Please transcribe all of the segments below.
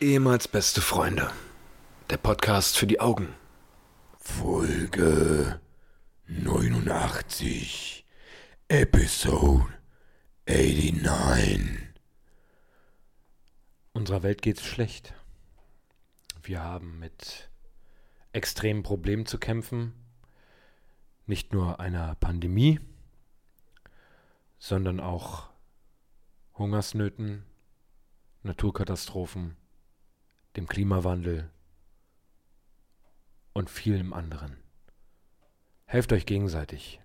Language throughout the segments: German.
Ehemals beste Freunde. Der Podcast für die Augen. Folge 89. Episode 89. Unserer Welt geht's schlecht. Wir haben mit extremen Problemen zu kämpfen. Nicht nur einer Pandemie, sondern auch Hungersnöten, Naturkatastrophen, dem Klimawandel und vielem anderen. Helft euch gegenseitig,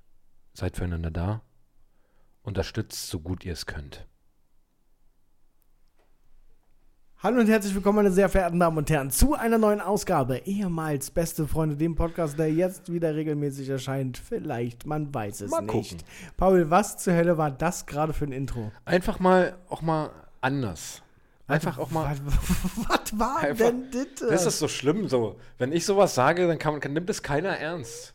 seid füreinander da, unterstützt so gut ihr es könnt. Hallo und herzlich willkommen, meine sehr verehrten Damen und Herren, zu einer neuen Ausgabe. Ehemals Beste Freunde, dem Podcast, der jetzt wieder regelmäßig erscheint. Vielleicht, man weiß es Mal nicht. gucken. Paul, was zur Hölle war das gerade für ein Intro? Einfach mal auch mal anders. Einfach auch mal. Was, war Einfach- denn das? Das ist so schlimm so. Wenn ich sowas sage, dann kann, kann, nimmt es keiner ernst.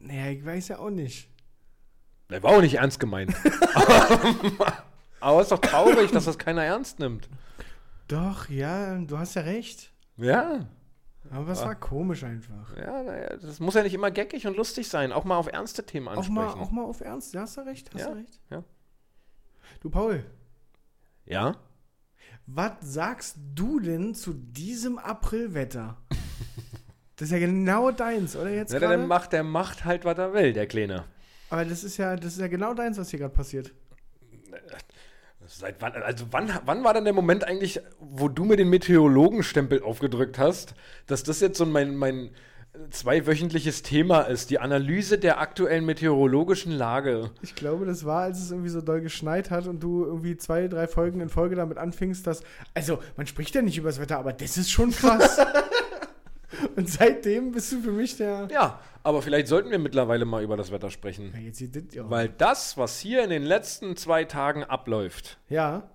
naja, ich weiß ja auch nicht. Der war auch nicht ernst gemeint. Aber es ist doch traurig, dass das keiner ernst nimmt. Doch, ja, du hast ja recht. Ja. Aber es war komisch einfach. Ja, naja, das muss ja nicht immer geckig und lustig sein. Auch mal auf ernste Themen Auch ansprechen. mal, auch mal auf Ernst, ja, hast du recht, hast Ja, du recht. ja. Du, Paul, Ja? Was sagst du denn zu diesem Aprilwetter? Das ist ja genau deins, oder jetzt ja der, macht, der macht halt, was er will, der Kleine. Aber das ist ja, das ist ja genau deins, was hier gerade passiert. Seit wann, also wann, wann war denn der Moment eigentlich, wo du mir den Meteorologenstempel aufgedrückt hast, dass das jetzt so mein, mein zweiwöchentliches Thema ist, die Analyse der aktuellen meteorologischen Lage. Ich glaube, das war, als es irgendwie so doll geschneit hat und du irgendwie zwei, drei Folgen in Folge damit anfingst, dass. Also, man spricht ja nicht über das Wetter, aber das ist schon krass. und seitdem bist du für mich der. Ja, aber vielleicht sollten wir mittlerweile mal über das Wetter sprechen. Ja, jetzt das ja. Weil das, was hier in den letzten zwei Tagen abläuft, ja.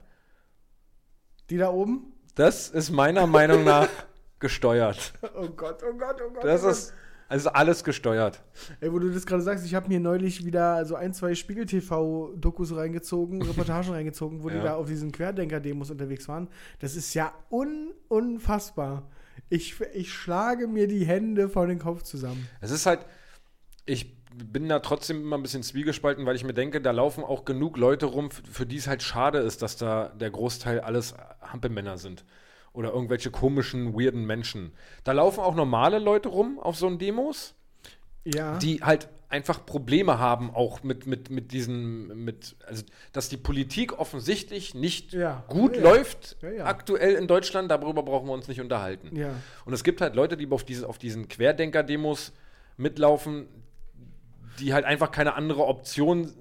Die da oben? das ist meiner Meinung nach gesteuert. Oh Gott, oh Gott, oh Gott. Das oh ist also alles gesteuert. Ey, wo du das gerade sagst, ich habe mir neulich wieder so ein, zwei Spiegel-TV-Dokus reingezogen, Reportagen reingezogen, wo die Ja. da auf diesen Querdenker-Demos unterwegs waren. Das ist ja un unfassbar. Ich, ich schlage mir die Hände vor den Kopf zusammen. Es ist halt, ich bin da trotzdem immer ein bisschen zwiegespalten, weil ich mir denke, da laufen auch genug Leute rum, für die es halt schade ist, dass da der Großteil alles Hampelmänner sind. Oder irgendwelche komischen, weirden Menschen. Da laufen auch normale Leute rum auf so einen Demos, Ja. die halt einfach Probleme haben, auch mit, mit, mit diesen, mit, also, dass die Politik offensichtlich nicht Ja. gut Ja, läuft Ja, aktuell in Deutschland, darüber brauchen wir uns nicht unterhalten. ja. Und es gibt halt Leute, die auf, diese, auf diesen Querdenker-Demos mitlaufen, die halt einfach keine andere Option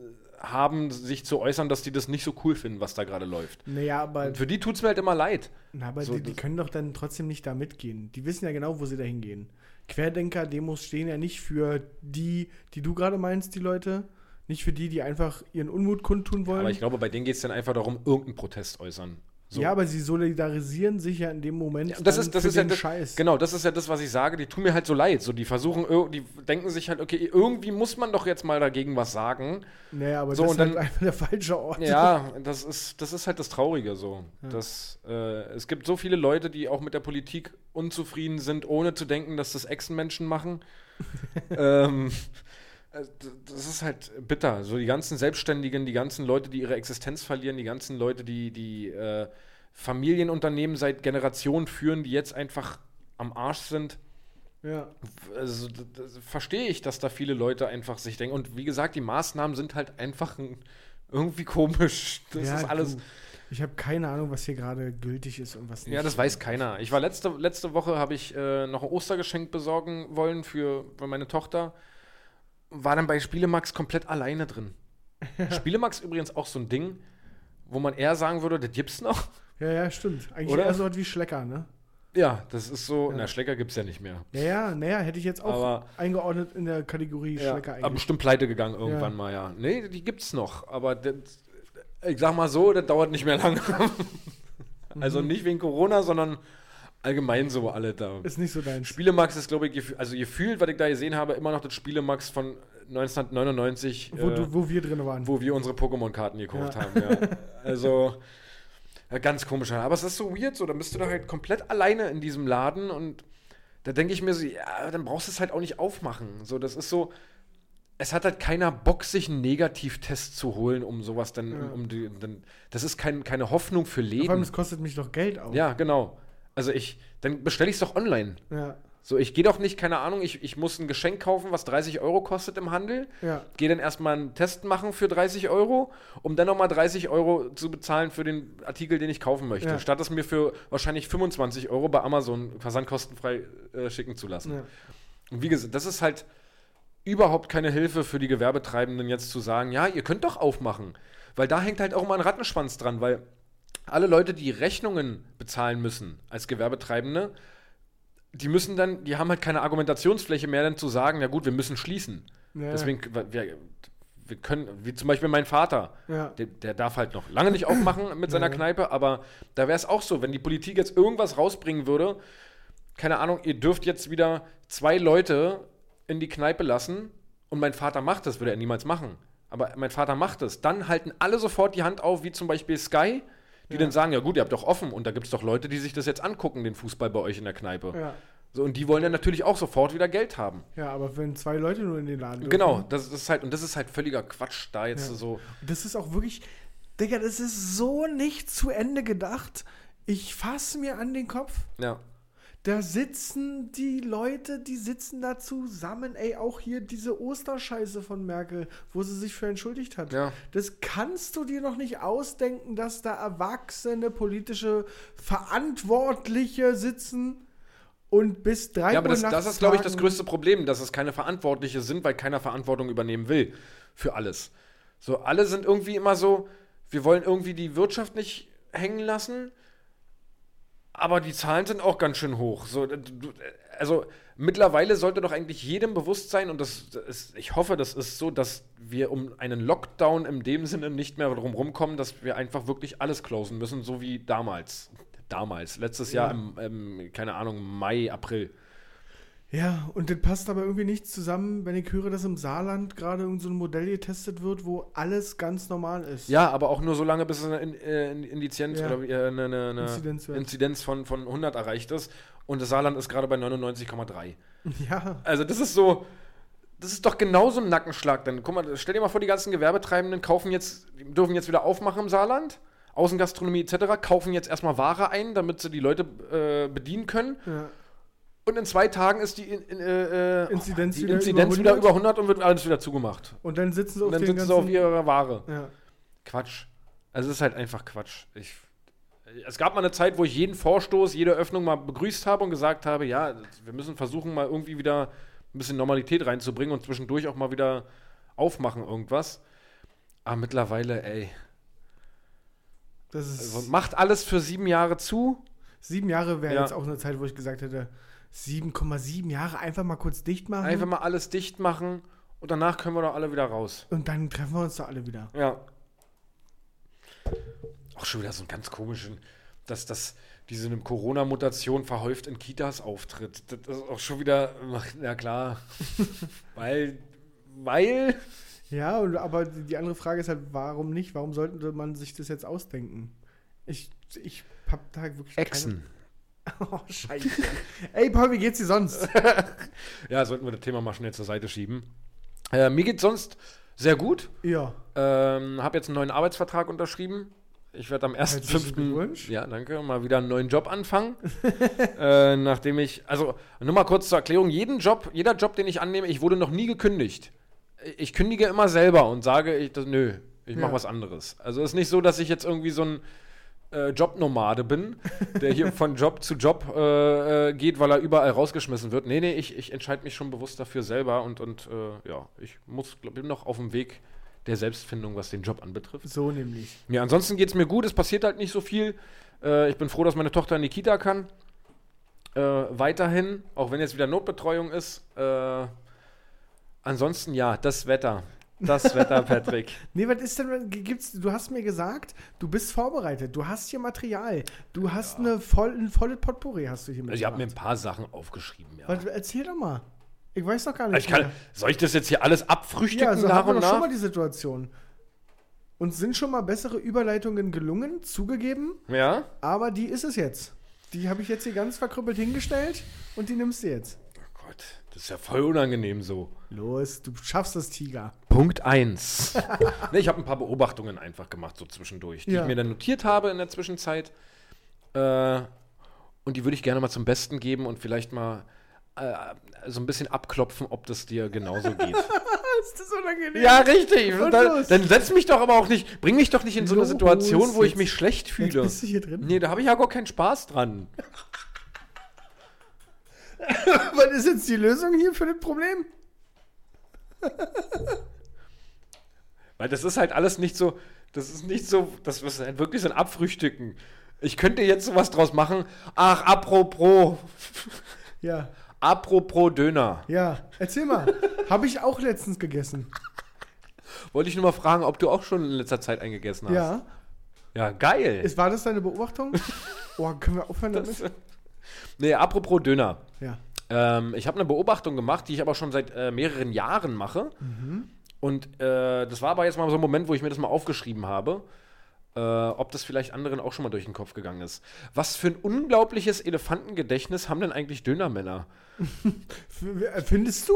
haben, sich zu äußern, dass die das nicht so cool finden, was da gerade läuft. Naja, aber, Und für die tut es mir halt immer leid. na, aber so, die, die können doch dann trotzdem nicht da mitgehen. Die wissen ja genau, wo sie da hingehen. Querdenker-Demos stehen ja nicht für die, die du gerade meinst, die Leute. Nicht für die, die einfach ihren Unmut kundtun wollen. Aber ich glaube, bei denen geht es dann einfach darum, irgendeinen Protest äußern. So. Ja, aber sie solidarisieren sich ja in dem Moment Ja, das ist, das ist ja das, Scheiß. Genau, das ist ja das, was ich sage. Die tun mir halt so leid. So, die versuchen, die denken sich halt, okay, irgendwie muss man doch jetzt mal dagegen was sagen. Naja, aber So, das ist halt dann- einfach der falsche Ort. Ja, das ist, das ist halt das Traurige so. Ja. Das, äh, es gibt so viele Leute, die auch mit der Politik unzufrieden sind, ohne zu denken, dass das Echsenmenschen machen. ähm, äh, das ist halt bitter. So die ganzen Selbstständigen, die ganzen Leute, die ihre Existenz verlieren, die ganzen Leute, die, die äh, Familienunternehmen seit Generationen führen, die jetzt einfach am Arsch sind. Ja. Also verstehe ich, dass da viele Leute einfach sich denken. Und wie gesagt, die Maßnahmen sind halt einfach ein, irgendwie komisch. Das ja, ist alles. Du, ich habe keine Ahnung, was hier gerade gültig ist und was nicht. Ja, das weiß keiner. Ich war letzte, letzte Woche, habe ich äh, noch ein Ostergeschenk besorgen wollen für, für meine Tochter. War dann bei Spielemax komplett alleine drin. Spielemax übrigens auch so ein Ding, wo man eher sagen würde, das gibt's noch. Ja, ja, stimmt. Eigentlich Oder? eher so was wie Schlecker, ne? Ja, das ist so. Ja. Na, Schlecker gibt's ja nicht mehr. Ja, ja, naja, hätte ich jetzt auch Aber- eingeordnet in der Kategorie Ja, Schlecker aber eigentlich. bestimmt pleite gegangen irgendwann Ja. mal, ja. Nee, die gibt's noch. Aber das, ich sag mal so, das dauert nicht mehr lange. also nicht wegen Corona, sondern allgemein so alle da. Ist nicht so dein Spielemax ist, glaube ich, also gefühlt, was ich da gesehen habe, immer noch das Spielemax von 1999, Wo, äh, du, wo wir drin waren. wo wir unsere Pokémon-Karten gekauft Ja. haben. Ja. Also, Ja, ganz komisch. Aber es ist so weird, so, dann bist du da halt komplett alleine in diesem Laden und da denke ich mir so, ja, dann brauchst du es halt auch nicht aufmachen. So, das ist so, es hat halt keiner Bock, sich einen Negativtest zu holen, um sowas dann, Ja. um die, dann, das ist kein, keine Hoffnung für Vor allem, es kostet mich doch Geld auch. Ja, genau. Also ich, dann bestelle ich es doch online. Ja. So, ich gehe doch nicht, keine Ahnung, ich, ich muss ein Geschenk kaufen, was 30 Euro kostet im Handel. Ja. Gehe dann erstmal einen Test machen für 30 Euro, um dann nochmal 30 Euro zu bezahlen für den Artikel, den ich kaufen möchte. Ja. Statt es mir für wahrscheinlich 25 Euro bei Amazon versandkostenfrei äh, schicken zu lassen. ja. Und wie gesagt, das ist halt überhaupt keine Hilfe für die Gewerbetreibenden jetzt zu sagen, ja, ihr könnt doch aufmachen. Weil da hängt halt auch immer ein Rattenschwanz dran, weil alle Leute, die Rechnungen bezahlen müssen als Gewerbetreibende, die müssen dann, die haben halt keine Argumentationsfläche mehr, dann zu sagen, ja gut, wir müssen schließen. Ja. Deswegen, wir, wir können, wie zum Beispiel mein Vater, Ja. der, der darf halt noch lange nicht aufmachen mit seiner Ja. Kneipe, aber da wäre es auch so, wenn die Politik jetzt irgendwas rausbringen würde, keine Ahnung, ihr dürft jetzt wieder zwei Leute in die Kneipe lassen und mein Vater macht das, würde er niemals machen. Aber mein Vater macht es. Dann halten alle sofort die Hand auf, wie zum Beispiel Sky, die Ja. dann sagen, ja gut, ihr habt doch offen und da gibt es doch Leute, die sich das jetzt angucken, den Fußball bei euch in der Kneipe. Ja. So, und die wollen dann natürlich auch sofort wieder Geld haben. ja, aber wenn zwei Leute nur in den Laden dürfen. Genau, das ist halt, und das ist halt völliger Quatsch, da jetzt Ja. so. Das ist auch wirklich, Digga, das ist so nicht zu Ende gedacht. Ich fasse mir an den Kopf. Ja. Da sitzen die Leute, die sitzen da zusammen. Ey, auch hier diese Osterscheiße von Merkel, wo sie sich für entschuldigt hat. Ja. Das kannst du dir noch nicht ausdenken, dass da erwachsene politische Verantwortliche sitzen und bis drei Ja, aber das, das ist, glaube ich, das größte Problem, dass es keine Verantwortliche sind, weil keiner Verantwortung übernehmen will für alles. So, alle sind irgendwie immer so, wir wollen irgendwie die Wirtschaft nicht hängen lassen, aber die Zahlen sind auch ganz schön hoch. So, also mittlerweile sollte doch eigentlich jedem bewusst sein, und das ist, ich hoffe, das ist so, dass wir um einen Lockdown in dem Sinne nicht mehr drum rumkommen, dass wir einfach wirklich alles closen müssen, so wie damals. Damals, letztes Ja. Jahr im, im, keine Ahnung, Mai, April. Ja, und das passt aber irgendwie nicht zusammen, wenn ich höre, dass im Saarland gerade irgend so ein Modell getestet wird, wo alles ganz normal ist. Ja, aber auch nur so lange, bis eine In äh, Indizienz Ja. oder äh, eine, eine, eine Inzidenzwert. Inzidenz von, von 100 erreicht ist. Und das Saarland ist gerade bei 99,3. Ja, Also das ist so, das ist doch genauso ein Nackenschlag. Dann guck mal, stell dir mal vor, die ganzen Gewerbetreibenden kaufen jetzt, dürfen jetzt wieder aufmachen im Saarland, Außengastronomie etc., kaufen jetzt erstmal Ware ein, damit sie die Leute äh, bedienen können. ja. Und in zwei Tagen ist die, in, in, äh, äh, Inzidenz die wieder Inzidenz über wieder 100? über 100 und wird alles wieder zugemacht. Und dann sitzen sie Und auf dann sitzen sie auf ihrer Ware. ja. Quatsch. Also es ist halt einfach Quatsch. Ich, es gab mal eine Zeit, wo ich jeden Vorstoß, jede Öffnung mal begrüßt habe und gesagt habe, ja, wir müssen versuchen, mal irgendwie wieder ein bisschen Normalität reinzubringen und zwischendurch auch mal wieder aufmachen irgendwas. Aber mittlerweile, ey, Das ist... also macht alles für sieben Jahre zu. Sieben Jahre wäre Ja. jetzt auch eine Zeit, wo ich gesagt hätte, 7,7 Jahre einfach mal kurz dicht machen. Einfach mal alles dicht machen und danach können wir doch alle wieder raus. Und dann treffen wir uns doch alle wieder. Ja. Auch schon wieder so einen ganz komischen, dass das diese eine Corona-Mutation verhäuft in Kitas auftritt. Das ist auch schon wieder, ja klar, weil, weil, Ja, aber die die andere Frage ist halt, warum nicht? Warum sollte man sich das jetzt ausdenken? Ich, ich hab da wirklich Echsen. keine... Oh, scheiße. Ey, Paul, wie geht's dir sonst? Ja, sollten wir das Thema mal schnell zur Seite schieben. Äh, mir geht's sonst sehr gut. ja. Ähm, habe jetzt einen neuen Arbeitsvertrag unterschrieben. Ich werde am Herzlichen 1.5. Glückwunsch. Ja, danke. Mal wieder einen neuen Job anfangen. äh, nachdem ich, also nur mal kurz zur Erklärung: jeden Job, jeder Job, den ich annehme, ich wurde noch nie gekündigt. Ich kündige immer selber und sage, ich, das, nö, ich mache Ja. was anderes. Also es ist nicht so, dass ich jetzt irgendwie so ein äh, Jobnomade bin, der hier von Job zu Job äh, äh, geht, weil er überall rausgeschmissen wird. Nee, nee, ich, ich entscheide mich schon bewusst dafür selber und, und äh, ja, ich muss, glaub, bin noch auf dem Weg der Selbstfindung, was den Job anbetrifft. So nämlich. Ja, ansonsten geht es mir gut, es passiert halt nicht so viel. Äh, ich bin froh, dass meine Tochter in die Kita kann. Äh, weiterhin, auch wenn jetzt wieder Notbetreuung ist. Ansonsten ja, das Wetter. Das Wetter, Patrick. Nee, was ist denn, gibt's, du hast mir gesagt, du bist vorbereitet, du hast hier Material, du hast eine voll, ein volles Potpourri hast du hier Also ich habe mir ein mitgebracht. paar Sachen aufgeschrieben, ja. Was, erzähl doch mal. Ich weiß doch gar nicht Also ich kann, soll ich das jetzt hier alles abfrühstücken Ja, so nach hatten wir doch schon mal die Situation. Uns sind schon mal bessere Überleitungen gelungen, zugegeben, Ja? aber die ist es jetzt. Die habe ich jetzt hier ganz verkrüppelt hingestellt und die nimmst du jetzt. Oh Gott, das ist ja voll unangenehm so. Los, du schaffst das, Tiger. Punkt 1. nee, ich habe ein paar Beobachtungen einfach gemacht, so zwischendurch, die Ja. ich mir dann notiert habe in der Zwischenzeit. Äh, und die würde ich gerne mal zum Besten geben und vielleicht mal äh, so ein bisschen abklopfen, ob das dir genauso geht. Ist das unangenehm? ja, richtig. Dann, dann setz mich doch aber auch nicht, bring mich doch nicht in so eine Los, Situation, wo ich jetzt- mich schlecht Jetzt fühle. bist du hier drin. Nee, da habe ich ja gar keinen Spaß dran. Was ist jetzt die Lösung hier für das Problem? Weil das ist halt alles nicht so, das ist nicht so, das ist halt wirklich so ein Abfrühstücken. Ich könnte jetzt sowas draus machen. Ach, apropos, Ja, apropos Döner. ja. Erzähl mal. habe ich auch letztens gegessen. Wollte ich nur mal fragen, ob du auch schon in letzter Zeit eingegessen hast. Ja. Ja, geil. Ist, war das deine Beobachtung? Oh, können wir aufhören damit? Das, nee, apropos Döner. Ja. Ähm, ich habe eine Beobachtung gemacht, die ich aber schon seit äh, mehreren Jahren mache. Und äh, das war aber jetzt mal so ein Moment, wo ich mir das mal aufgeschrieben habe, äh, ob das vielleicht anderen auch schon mal durch den Kopf gegangen ist. Was für ein unglaubliches Elefantengedächtnis haben denn eigentlich Dönermänner? F- Findest du?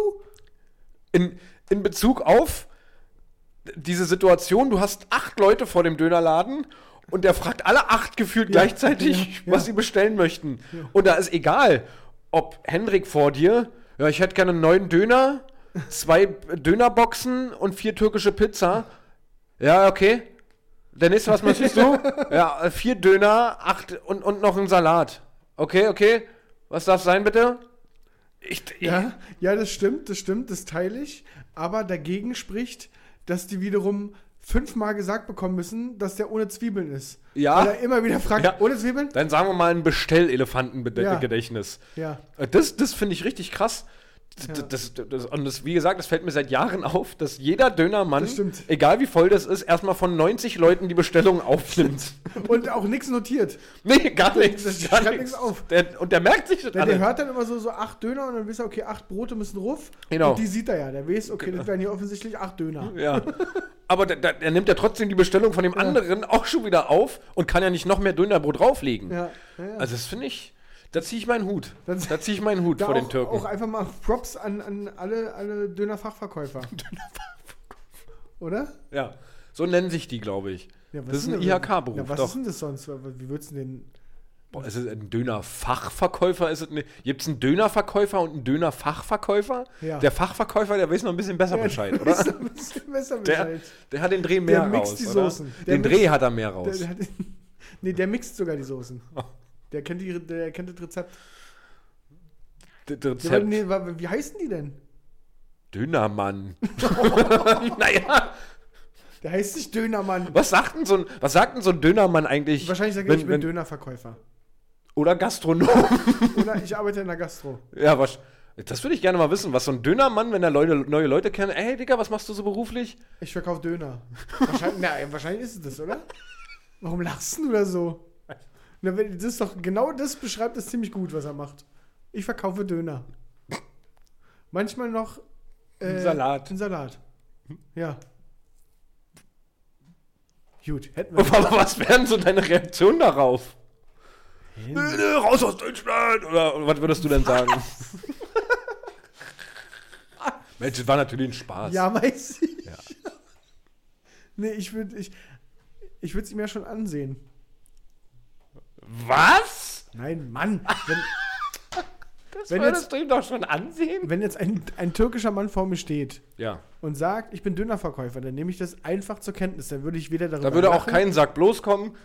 In, in Bezug auf diese Situation, du hast acht Leute vor dem Dönerladen und der fragt alle acht gefühlt Ja, gleichzeitig, ja, was sie bestellen möchten. Und da ist egal, ob Hendrik vor dir, ja, ich hätte gerne einen neuen Döner, zwei Dönerboxen und vier türkische Pizza. Ja, okay. Der nächste, was möchtest du? ja, vier Döner, acht und, und noch ein Salat. Okay, okay. Was darf sein, bitte? Ich, Ja, ja, das stimmt, das stimmt, das teile ich. Aber dagegen spricht, dass die wiederum fünfmal gesagt bekommen müssen, dass der ohne Zwiebeln ist. Ja. Weil er immer wieder fragt, Ja. ohne Zwiebeln? Dann sagen wir mal ein Bestellelefantengedächtnis. Ja. Äh, Das, das finde ich richtig krass. Ja. Das, das, und das, wie gesagt, das fällt mir seit Jahren auf, dass jeder Dönermann, egal wie voll das ist, erstmal von 90 Leuten die Bestellung aufnimmt. Und auch nichts notiert. nee, gar nichts. Das Gar nichts auf. Der, und der merkt sich das Der, der hört dann immer so, so acht Döner und dann wisst er, okay, acht Brote müssen ruf. Genau. Und die sieht er ja. Der weiß, okay, das wären hier offensichtlich acht Döner. Ja. Aber der, der, der nimmt ja trotzdem die Bestellung von dem anderen auch schon wieder auf und kann ja nicht noch mehr Dönerbrot drauflegen. Ja, ja, ja. Also das finde ich, da ziehe ich meinen Hut. Das- Da ziehe ich meinen Hut vor auch, den Türken. auch einfach mal Props an, an alle, alle Dönerfachverkäufer. Oder? Ja, so nennen sich die, glaube ich. Ja, das ist ein IHK-Beruf, Ja, was doch. ist denn das sonst? Wie würdest du denn. Boah, ist es ein Dönerfachverkäufer? Ist es ne, Gibt es einen Dönerverkäufer und einen Dönerfachverkäufer? Ja. Der Fachverkäufer, der weiß noch ein bisschen besser Bescheid, oder? Ist ein bisschen besser Der, Bescheid. der hat den Dreh mehr Der mixt raus, die oder? Soßen. Der Den mixt- Dreh hat er mehr Der, raus. der hat, nee, der mixt sogar die Soßen. Der kennt, die, der kennt das Rezept. D- Ja, Rezept. nee, wa- wie heißen die denn? Dönermann. naja, Der heißt nicht Dönermann. was sagt denn so ein, was sagt denn so ein Dönermann eigentlich? Wahrscheinlich sagt er, wenn- ich bin wenn- Dönerverkäufer. Oder Gastronom. Oder ich arbeite in der Gastro. ja, was, das würde ich gerne mal wissen, was so ein Dönermann, wenn er Leute, neue Leute kennt, ey Digga, was machst du so beruflich? Ich verkaufe Döner. Wahrscheinlich, na, wahrscheinlich ist es das, oder? Warum lachst du da so? Das ist doch genau das beschreibt es ziemlich gut, was er macht. Ich verkaufe Döner. Manchmal noch äh, Salat. Ein Salat. Ja. Gut, hätten wir. Aber was wären so deine Reaktionen darauf? Nö, nö, raus aus Deutschland! Oder, oder was würdest du denn sagen? Mensch, das war natürlich ein Spaß. Ja, weiß ich. Ja. Nee, ich würde ich, ich würd sie mir schon ansehen. Was? Nein, Mann. Wenn, Das Wenn würdest du ihm doch schon ansehen? wenn jetzt ein, ein türkischer Mann vor mir steht Ja. und sagt, ich bin Dönerverkäufer, dann nehme ich das einfach zur Kenntnis. Dann würde ich weder darüber Da würde auch lachen- kein Sack bloß kommen.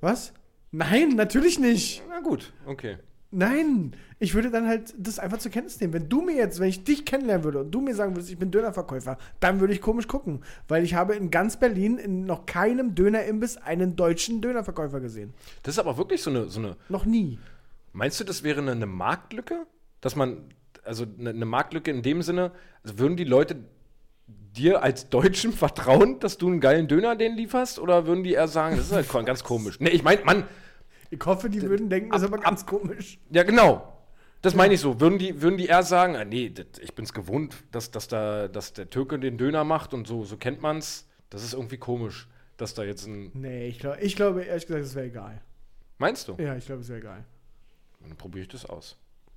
Was? Nein, natürlich nicht. Na gut, okay. Nein, ich würde dann halt das einfach zur Kenntnis nehmen. Wenn du mir jetzt, wenn ich dich kennenlernen würde und du mir sagen würdest, ich bin Dönerverkäufer, dann würde ich komisch gucken. Weil ich habe in ganz Berlin in noch keinem Dönerimbiss einen deutschen Dönerverkäufer gesehen. Das ist aber wirklich so eine, so eine. Noch nie. Meinst du, das wäre eine, eine Marktlücke? Dass man, also eine, eine Marktlücke in dem Sinne, also würden die Leute dir als Deutschen vertrauen, dass du einen geilen Döner denen lieferst? Oder würden die eher sagen, das ist halt ganz komisch? Nee, ich meine, Mann, Ich hoffe, die würden denken, das ist aber ganz komisch. ja genau. Das meine ich so. Würden die, würden die eher sagen, ah, nee, das, ich bin's gewohnt, dass, dass, da, dass der Türke den Döner macht und so, so kennt man's. Das ist irgendwie komisch. dass da jetzt ein. Nee, ich, glaub, ich glaube ehrlich gesagt, es wäre egal. Meinst du? Ja, ich glaube, es wäre egal. Dann probiere ich das aus.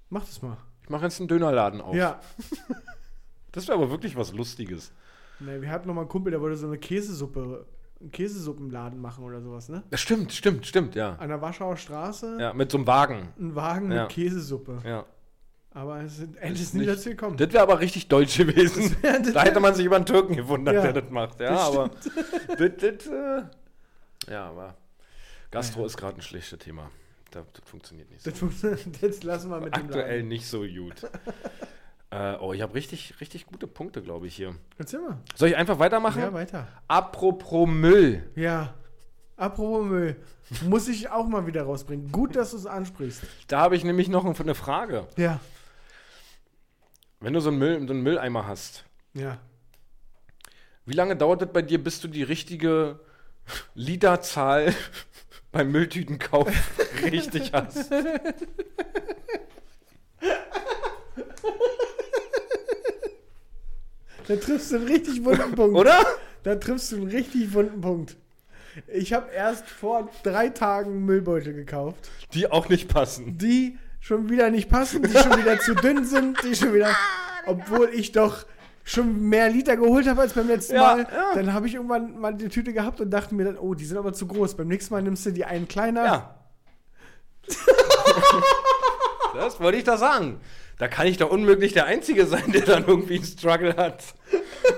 Mach das mal. Ich mache jetzt einen Dönerladen auf. Ja. Das wäre aber wirklich was Lustiges. Nee, wir hatten noch mal einen Kumpel, der wollte so eine Käsesuppe, einen Käsesuppenladen machen oder sowas, ne? Das stimmt, stimmt, stimmt, ja. An der Warschauer Straße, Ja, mit so einem Wagen. ein Wagen Ja. mit Käsesuppe. Ja. Aber es ist, es ist nicht- nie dazu gekommen. Das wäre aber richtig deutsch gewesen. das da hätte man sich über einen Türken gewundert, Ja, der das macht. Ja, das aber. das, das, äh, ja, aber. Gastro ist gerade ein schlechtes Thema. Das, funktioniert nicht so. Das lassen wir mit dem Aktuell Laden. nicht so gut. Äh, oh, ich habe richtig, richtig gute Punkte, glaube ich, hier. Erzähl mal. Soll ich einfach weitermachen? Ja, weiter. Apropos Müll. Ja. Apropos Müll. Muss ich auch mal wieder rausbringen. Gut, dass du es ansprichst. Da habe ich nämlich noch eine Frage. Ja. Wenn du so einen, Müll, so einen Mülleimer hast, Ja. wie lange dauert es bei dir, bis du die richtige Literzahl beim Mülltütenkauf richtig hast? Da triffst du einen richtig wunden Punkt. Oder? Da triffst du einen richtig wunden Punkt. Ich habe erst vor drei Tagen Müllbeutel gekauft, Die auch nicht passen. die schon wieder nicht passen, die schon wieder zu dünn sind, die schon wieder, obwohl ich doch schon mehr Liter geholt habe als beim letzten Ja, Mal. ja. Dann habe ich irgendwann mal die Tüte gehabt und dachte mir dann, oh, die sind aber zu groß. Beim nächsten Mal nimmst du die einen kleiner. Ja. das wollte ich da sagen. Da kann ich doch unmöglich der Einzige sein, der dann irgendwie einen Struggle hat.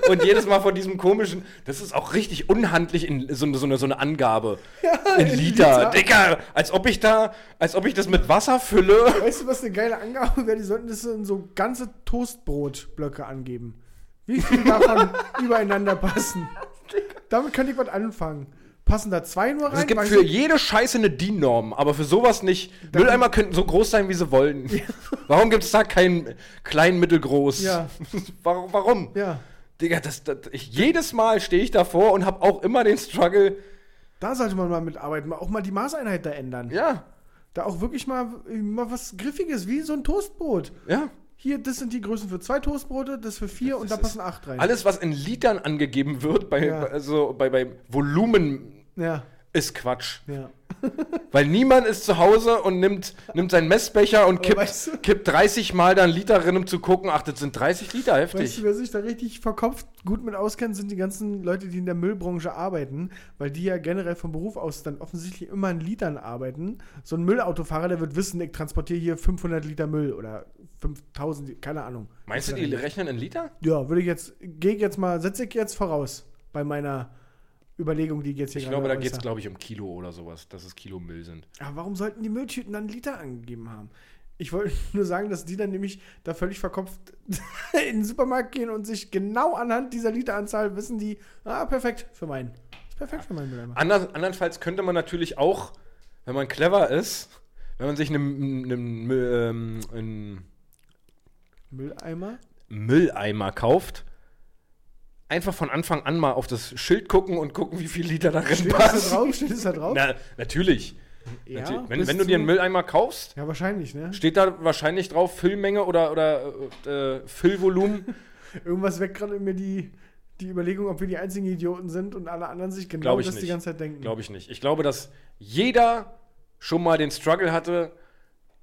Und jedes Mal von diesem komischen, das ist auch richtig unhandlich in so, eine- so, eine, so eine Angabe. in in Liter. Liter. Digga, als ob ich da, als ob ich das mit Wasser fülle. Weißt du, was eine geile Angabe wäre? Die sollten das in so ganze Toastbrotblöcke angeben. Wie viel davon übereinander passen? Damit könnte ich was anfangen. Passen da zwei nur rein? Es gibt für jede Scheiße eine DIN-Norm, aber für sowas nicht. Mülleimer könnten so groß sein, wie sie wollen. Warum gibt es da kein klein, mittelgroß? Ja. Warum? warum? Ja, Digga, das, das, ich, jedes Mal stehe ich davor und habe auch immer den Struggle. da sollte man mal mitarbeiten. Auch mal die Maßeinheit da ändern. Ja, Da auch wirklich mal, mal was Griffiges, wie so ein Toastbrot. ja. Hier, das sind die Größen für zwei Toastbrote, das für vier und da passen acht rein. Alles, was in Litern angegeben wird, bei, Ja. also bei, bei Volumen, Ja, ist Quatsch. ja. Weil niemand ist zu Hause und nimmt, nimmt seinen Messbecher und kippt, weißt du- kippt 30 Mal da einen Liter rein, um zu gucken, ach, das sind 30 Liter, heftig. Weißt du, wer sich da richtig verkopft gut mit auskennt, sind die ganzen Leute, die in der Müllbranche arbeiten, weil die ja generell vom Beruf aus dann offensichtlich immer in Litern arbeiten. So ein Müllautofahrer, der wird wissen, ich transportiere hier 500 Liter Müll oder 5000, keine Ahnung. Meinst du, die rechnen in Liter? Ja, würde ich jetzt, gehe ich jetzt mal, setze ich jetzt voraus bei meiner Überlegung, die ich jetzt hier Ich glaube, da geht es, glaube ich, um Kilo oder sowas, dass es Kilo Müll sind. Aber warum sollten die Mülltüten dann Liter angegeben haben? Ich wollte nur sagen, dass die dann nämlich da völlig verkopft in den Supermarkt gehen und sich genau anhand dieser Literanzahl wissen die, ah, perfekt für meinen. Ist perfekt für meinen Mülleimer. Ander, andernfalls könnte man natürlich auch, wenn man clever ist, wenn man sich einen, einen, ähm, einen Mülleimer? Mülleimer kauft, einfach von Anfang an mal auf das Schild gucken und gucken, wie viel Liter darin Steht es da passt. drauf? Steht es da drauf? Na, natürlich. ja, natürlich. Wenn, wenn du dir einen Mülleimer kaufst, Ja, wahrscheinlich, ne? steht da wahrscheinlich drauf Füllmenge oder, oder äh, Füllvolumen. Irgendwas weckt gerade in mir die, die Überlegung, ob wir die einzigen Idioten sind und alle anderen sich genau das die nicht. ganze Zeit denken. Glaube ich nicht. Ich glaube, dass jeder schon mal den Struggle hatte,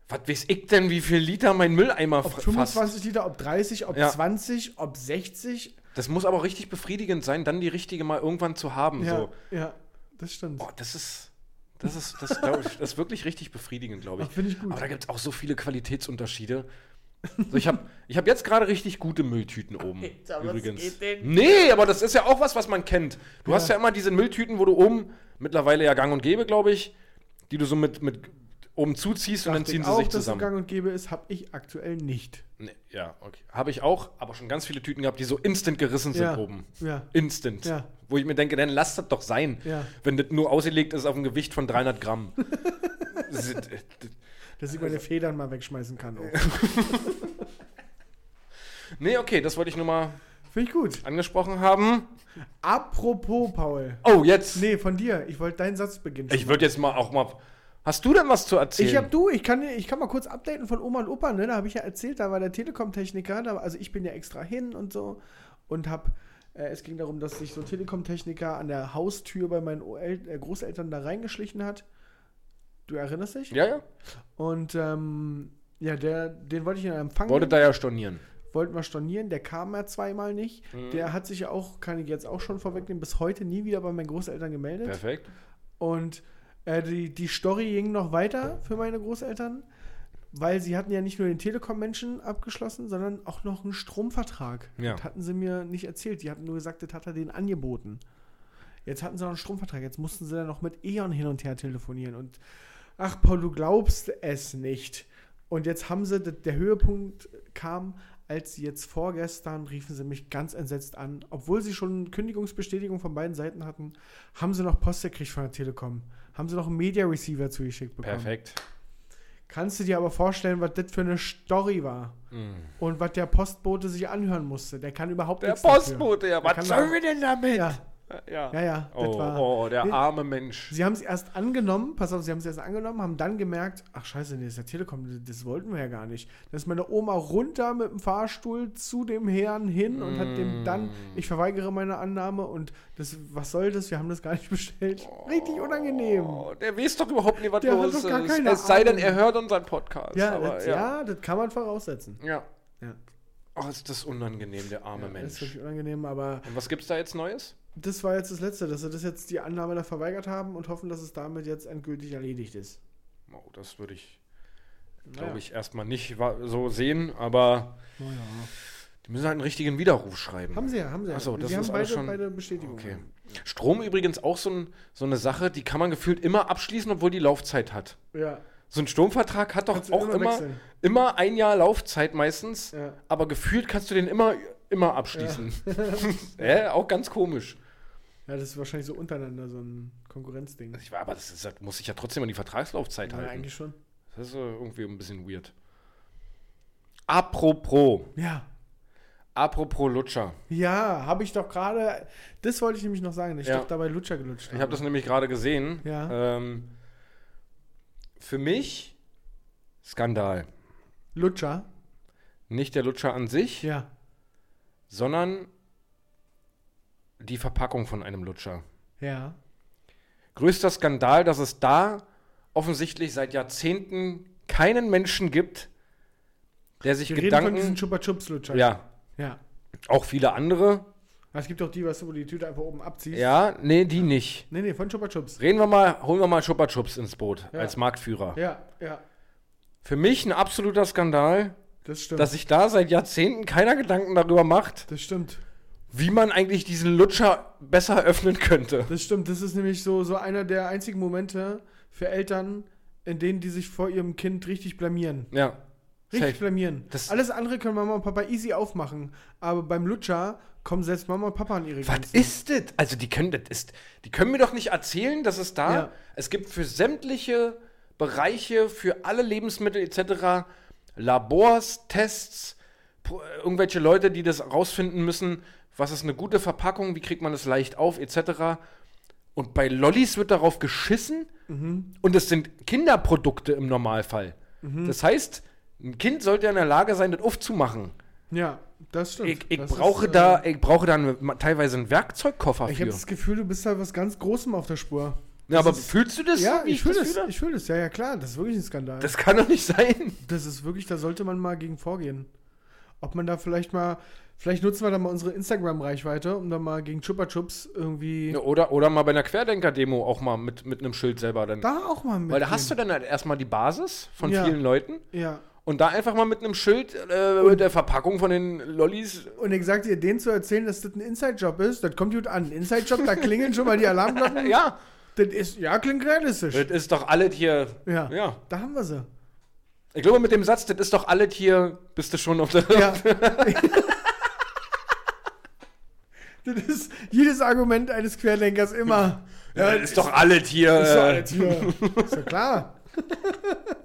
was weiß ich denn, wie viel Liter mein Mülleimer ob fa- 25 fasst. Liter, ob 30, ob Ja. 20, ob 60. Das muss aber auch richtig befriedigend sein, dann die richtige mal irgendwann zu haben. Ja, So. ja, das stimmt. Boah, das ist, das ist, das, ich, das ist wirklich richtig befriedigend, glaube ich. Ich gut. Aber da gibt es auch so viele Qualitätsunterschiede. So, ich habe ich hab jetzt gerade richtig gute Mülltüten oben. Alter, was übrigens. geht denn? Nee, aber das ist ja auch was, was man kennt. Du Ja. hast ja immer diese Mülltüten, wo du oben, mittlerweile ja gang und gäbe, glaube ich, die du so mit, mit oben zuziehst und dann ziehen sie auch, sich dass es zusammen. gang und gäbe ist, habe ich aktuell nicht. Nee, ja, okay. Habe ich auch, aber schon ganz viele Tüten gehabt, die so instant gerissen sind Ja. oben. Ja, Instant. Ja. Wo ich mir denke, dann lass das doch sein, Ja. wenn das nur ausgelegt ist auf ein Gewicht von 300 Gramm. Das dass ich meine Federn mal wegschmeißen kann. Nee, okay, das wollte ich nur mal Finde ich gut. angesprochen haben. Apropos, Paul. Oh, jetzt. Nee, von dir. Ich wollte deinen Satz beginnen. Ich würde jetzt mal auch mal. Hast du denn was zu erzählen? Ich hab du, ich kann, ich kann mal kurz updaten von Oma und Opa, ne? Da habe ich ja erzählt, da war der Telekom-Techniker, da, also ich bin ja extra hin und so und hab Äh, es ging darum, dass sich so ein Telekom-Techniker an der Haustür bei meinen äh, Großeltern da reingeschlichen hat. Du erinnerst dich? Ja, ja. Und ähm, ja, der, den wollte ich in Empfang Wollte da ja stornieren. wollten wir stornieren, der kam ja zweimal nicht. Mhm. Der hat sich ja auch, kann ich jetzt auch schon vorwegnehmen, bis heute nie wieder bei meinen Großeltern gemeldet. Perfekt. Und äh, die, die Story ging noch weiter für meine Großeltern, weil sie hatten ja nicht nur den Telekom-Menschen abgeschlossen, sondern auch noch einen Stromvertrag. Ja. Das hatten sie mir nicht erzählt. Die hatten nur gesagt, das hat er denen angeboten. Jetzt hatten sie noch einen Stromvertrag. Jetzt mussten sie dann noch mit E.ON hin und her telefonieren. Und ach, Paul, du glaubst es nicht. Und jetzt haben sie, der Höhepunkt kam, als sie jetzt vorgestern riefen sie mich ganz entsetzt an. Obwohl sie schon Kündigungsbestätigung von beiden Seiten hatten, haben sie noch Post gekriegt von der Telekom. Haben sie noch einen Media Receiver zugeschickt bekommen. Perfekt. Kannst du dir aber vorstellen, was das für eine Story war? Mhm. Und was der Postbote sich anhören musste. Der kann überhaupt Der nichts dafür. Postbote, ja. Der Was sollen wir denn damit? Ja, ja. ja, ja. Das Oh, war, oh, der Nee. arme Mensch. Sie haben es erst angenommen, pass auf, sie haben es erst angenommen, haben dann gemerkt, ach scheiße, nee, das ist ja Telekom, das, wollten wir ja gar nicht. Dann ist meine Oma runter mit dem Fahrstuhl zu dem Herrn hin und hat dem dann, ich verweigere meine Annahme und das, was soll das, wir haben das gar nicht bestellt. Richtig unangenehm. Oh, der weiß doch überhaupt nicht, was Der hat los doch gar ist. keine Es sei denn, er hört unseren Podcast. Ja, aber, das, ja. ja. das kann man voraussetzen. ja. Ja. Oh, ist das unangenehm, der arme Ja, das ist Mensch. wirklich unangenehm, aber Und was gibt's da jetzt Neues? Das war jetzt das Letzte, dass sie das jetzt die Annahme da verweigert haben und hoffen, dass es damit jetzt endgültig erledigt ist. Oh, das würde ich, Naja. glaube ich, erstmal nicht so sehen, aber Naja. die müssen halt einen richtigen Widerruf schreiben. Haben sie ja, haben sie ja. Ach so, das sie ist haben beide, schon- beide Bestätigungen. Okay. Strom übrigens auch so, ein, so eine Sache, die kann man gefühlt immer abschließen, obwohl die Laufzeit hat. Ja. So ein Stromvertrag hat doch Kannst auch immer immer, immer ein Jahr Laufzeit meistens, Ja. aber gefühlt kannst du den immer, immer abschließen. Ja. auch ganz komisch. Ja, das ist wahrscheinlich so untereinander so ein Konkurrenzding. Ich war, aber das, ist, das muss sich ja trotzdem an die Vertragslaufzeit Ja, halten. eigentlich schon. Das ist irgendwie ein bisschen weird. Apropos, Ja. apropos Lutscher. Ja, habe ich doch gerade. Das wollte ich nämlich noch sagen, ich Ja. doch dabei Lutscher gelutscht Ich habe das nämlich gerade gesehen. Ja. Ähm, für mich Skandal. Lutscher? Nicht der Lutscher an sich, Ja. sondern die Verpackung von einem Lutscher. Ja. Größter Skandal, dass es da offensichtlich seit Jahrzehnten keinen Menschen gibt, der sich Wir reden von diesen Gedanken. Chupa Chups Lutscher. Ja, Ja. auch viele andere. Es gibt auch die, weißt du, wo du die Tüte einfach oben abziehst. Ja, nee, die nicht. Nee, nee, von Chupa Chups. Reden wir mal, holen wir mal Chupa Chups ins Boot Ja. als Marktführer. Ja, ja. Für mich ein absoluter Skandal, Das stimmt. dass sich da seit Jahrzehnten keiner Gedanken darüber macht, das stimmt. Wie man eigentlich diesen Lutscher besser öffnen könnte. Das stimmt. Das ist nämlich so, so einer der einzigen Momente für Eltern, in denen die sich vor ihrem Kind richtig blamieren. Ja. Richtig Safe. blamieren. Das- Alles andere können Mama und Papa easy aufmachen. Aber beim Lutscher kommen selbst Mama und Papa an ihre Was Grenzen. ist das? Also die können das ist, die können mir doch nicht erzählen, dass es da, Ja. es gibt für sämtliche Bereiche, für alle Lebensmittel etc. Labors, Tests, irgendwelche Leute, die das rausfinden müssen, was ist eine gute Verpackung, wie kriegt man es leicht auf etc. Und bei Lollis wird darauf geschissen Mhm. und es sind Kinderprodukte im Normalfall. Das heißt, ein Kind sollte ja in der Lage sein, das aufzumachen. Ja, das stimmt. Ich, ich Das brauche ist, da, äh, ich brauche da eine, teilweise einen Werkzeugkoffer Ich für. habe das Gefühl, du bist da was ganz Großem auf der Spur. Ja, aber ist- fühlst du das Ja, so, wie ich fühle das? Ich fühle es. Ja, ja, klar. Das ist wirklich ein Skandal. Das kann doch nicht sein. Das ist wirklich, da sollte man mal gegen vorgehen. Ob man da vielleicht mal, vielleicht nutzen wir da mal unsere Instagram-Reichweite, um da mal gegen Chupa Chups irgendwie Oder, oder mal bei einer Querdenker-Demo auch mal mit, mit einem Schild selber dann. da auch mal mit. Weil da hast du dann halt erstmal die Basis von Ja. vielen Leuten Ja. und da einfach mal mit einem Schild äh, mit der Verpackung von den Lollis. Und ich sag dir, denen zu erzählen, dass das ein Inside-Job ist, das kommt gut an. Ein Inside-Job, da klingeln schon mal die Alarmglocken. Ja, Das ist, ja, klingt realistisch. das ist doch alles hier. Ja. Ja. Da haben wir sie. Ich glaube, mit dem Satz, das ist doch alles hier, bist du schon auf der. Ja. das ist jedes Argument eines Querdenkers immer. Ja, das ist doch alles hier. Ist doch äh, alles hier. Ist doch klar.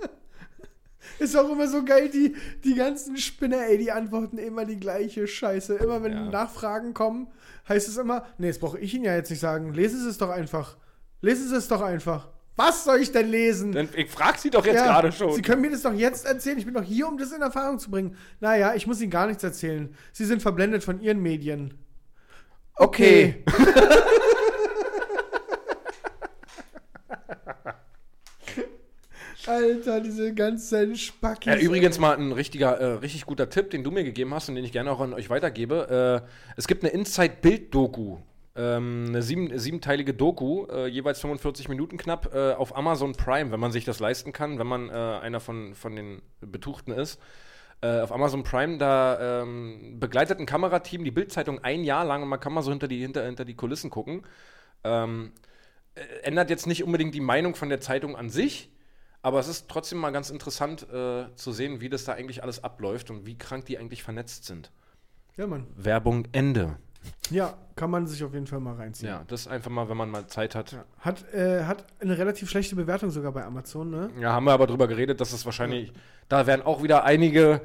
Ist auch immer so geil, die, die ganzen Spinner, ey, die antworten immer die gleiche Scheiße. Immer wenn Ja. Nachfragen kommen, heißt es immer, nee, das brauche ich Ihnen ja jetzt nicht sagen. Lesen Sie es doch einfach. Lesen Sie es doch einfach. Was soll ich denn lesen? Dann, ich frag sie doch jetzt Ja, gerade schon. Sie können mir das doch jetzt erzählen. Ich bin doch hier, um das in Erfahrung zu bringen. Naja, ich muss Ihnen gar nichts erzählen. Sie sind verblendet von Ihren Medien. Okay. Alter, diese ganzen Spackis. Ja, übrigens mal ein richtiger, äh, richtig guter Tipp, den du mir gegeben hast und den ich gerne auch an euch weitergebe. Äh, es gibt eine Inside-Bild-Doku. Ähm, eine sieben, siebenteilige Doku, äh, jeweils 45 Minuten knapp, äh, auf Amazon Prime, wenn man sich das leisten kann, wenn man äh, einer von, von den Betuchten ist. Äh, auf Amazon Prime, da ähm, begleitet ein Kamerateam die Bildzeitung ein Jahr lang und man kann mal so hinter die, hinter, hinter die Kulissen gucken. Ähm, äh, ändert jetzt nicht unbedingt die Meinung von der Zeitung an sich, aber es ist trotzdem mal ganz interessant äh, zu sehen, wie das da eigentlich alles abläuft und wie krank die eigentlich vernetzt sind. Ja, Mann. Werbung Ende. Ja, kann man sich auf jeden Fall mal reinziehen. Ja, das einfach mal, wenn man mal Zeit hat. Ja, Ja. Hat, äh, hat eine relativ schlechte Bewertung sogar bei Amazon, ne? haben wir aber drüber geredet, dass es wahrscheinlich, da werden auch wieder einige,